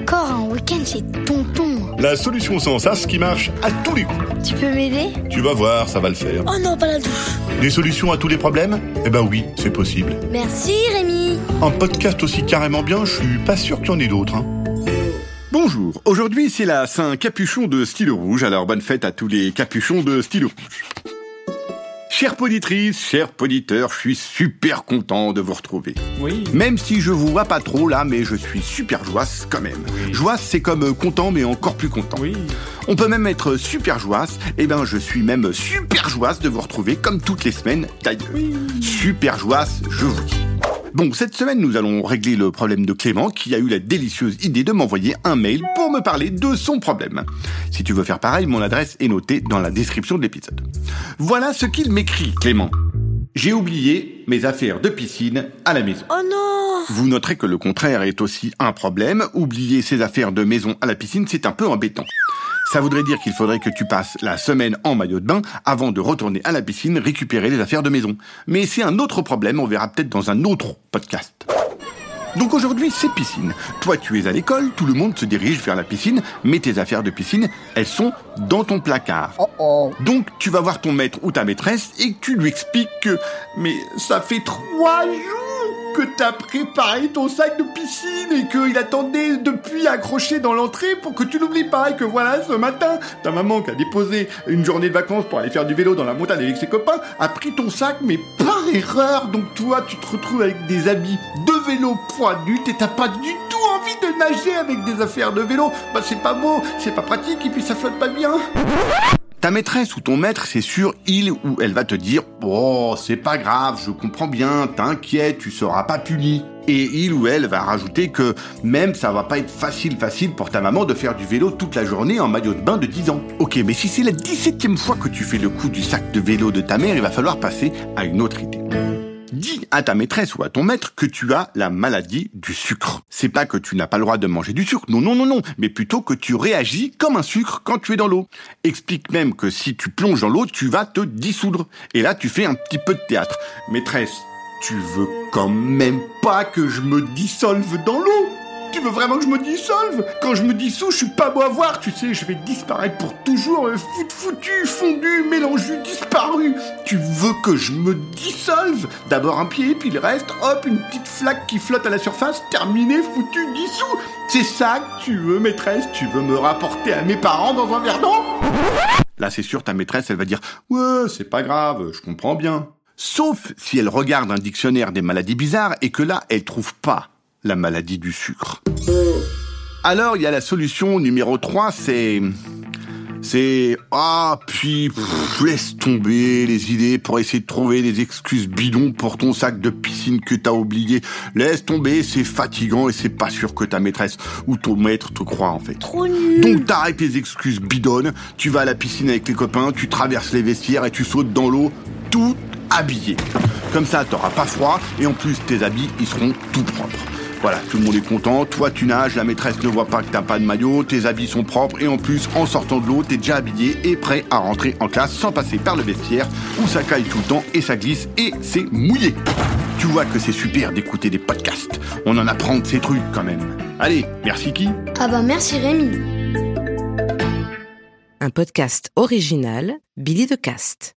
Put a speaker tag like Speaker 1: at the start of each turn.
Speaker 1: Encore un week-end chez Tonton.
Speaker 2: La solution sans sas qui marche à tous les coups.
Speaker 1: Tu peux m'aider?
Speaker 2: Tu vas voir, ça va le faire.
Speaker 1: Oh non, pas la douche.
Speaker 2: Des solutions à tous les problèmes? Eh ben oui, c'est possible.
Speaker 1: Merci Rémi.
Speaker 2: Un podcast aussi carrément bien, je suis pas sûr qu'il y en ait d'autres. Hein.
Speaker 3: Bonjour, aujourd'hui c'est la Saint-Capuchon de stylo rouge, alors bonne fête à tous les capuchons de stylo rouge. Chère poditrice, chers poditeurs, je suis super content de vous retrouver.
Speaker 4: Oui.
Speaker 3: Même si je vous vois pas trop là, mais je suis super joasse quand même. Joasse, c'est comme euh, content, mais encore plus content.
Speaker 4: Oui.
Speaker 3: On peut même être super joasse. Eh ben, je suis même super joasse de vous retrouver comme toutes les semaines d'ailleurs. Super joasse, je vous dis. Bon, cette semaine, nous allons régler le problème de Clément qui a eu la délicieuse idée de m'envoyer un mail pour me parler de son problème. Si tu veux faire pareil, mon adresse est notée dans la description de l'épisode. Voilà ce qu'il m'écrit, Clément. J'ai oublié mes affaires de piscine à la maison.
Speaker 1: Oh non
Speaker 3: Vous noterez que le contraire est aussi un problème. Oublier ses affaires de maison à la piscine, c'est un peu embêtant. Ça voudrait dire qu'il faudrait que tu passes la semaine en maillot de bain avant de retourner à la piscine récupérer les affaires de maison. Mais c'est un autre problème, on verra peut-être dans un autre podcast. Donc aujourd'hui, c'est piscine. Toi, tu es à l'école, tout le monde se dirige vers la piscine, mais tes affaires de piscine, elles sont dans ton placard. Donc tu vas voir ton maître ou ta maîtresse et tu lui expliques que mais ça fait trois jours que t'as préparé ton sac de piscine et qu'il attendait depuis accroché dans l'entrée pour que tu l'oublies pas et que voilà ce matin ta maman qui a déposé une journée de vacances pour aller faire du vélo dans la montagne avec ses copains a pris ton sac mais par erreur. Donc toi tu te retrouves avec des habits de vélo pour adultes et t'as pas du tout envie de nager avec des affaires de vélo. Bah c'est pas beau c'est pas pratique et puis ça flotte pas bien ta maîtresse ou ton maître, c'est sûr, il ou elle va te dire Oh, c'est pas grave, je comprends bien, t'inquiète, tu seras pas puni. Et il ou elle va rajouter que même ça va pas être facile facile pour ta maman de faire du vélo toute la journée en maillot de bain de 10 ans. Ok, mais si c'est la 17e fois que tu fais le coup du sac de vélo de ta mère, il va falloir passer à une autre idée. Dis à ta maîtresse ou à ton maître que tu as la maladie du sucre. C'est pas que tu n'as pas le droit de manger du sucre, non, non, non, non, mais plutôt que tu réagis comme un sucre quand tu es dans l'eau. Explique même que si tu plonges dans l'eau, tu vas te dissoudre. Et là, tu fais un petit peu de théâtre. Maîtresse, tu veux quand même pas que je me dissolve dans l'eau? Tu veux vraiment que je me dissolve? Quand je me dissous, je suis pas beau à voir, tu sais, je vais disparaître pour toujours, euh, fout- foutu, fondu, mélangu, disparu. Tu veux que je me dissolve? D'abord un pied, puis le reste, hop, une petite flaque qui flotte à la surface, terminé, foutu, dissous. C'est ça que tu veux, maîtresse Tu veux me rapporter à mes parents dans un verre Là, c'est sûr, ta maîtresse, elle va dire Ouais, c'est pas grave, je comprends bien. Sauf si elle regarde un dictionnaire des maladies bizarres et que là, elle trouve pas la maladie du sucre. Alors, il y a la solution numéro 3, c'est... C'est... Ah, puis... pff, laisse tomber les idées pour essayer de trouver des excuses bidons pour ton sac de piscine que t'as oublié. Laisse tomber, c'est fatigant et c'est pas sûr que ta maîtresse ou ton maître te croit, en fait.
Speaker 1: Trop nul.
Speaker 3: Donc t'arrêtes tes excuses bidonnes, tu vas à la piscine avec les copains, tu traverses les vestiaires et tu sautes dans l'eau tout habillé. Comme ça, t'auras pas froid et en plus tes habits ils seront tout propres. Voilà, tout le monde est content, toi tu nages, la maîtresse ne voit pas que t'as pas de maillot, tes habits sont propres et en plus en sortant de l'eau, t'es déjà habillé et prêt à rentrer en classe sans passer par le vestiaire où ça caille tout le temps et ça glisse et c'est mouillé. Tu vois que c'est super d'écouter des podcasts, on en apprend de ces trucs quand même. Allez, merci qui?
Speaker 1: Ah bah merci Rémi.
Speaker 5: Un podcast original Billy de Cast.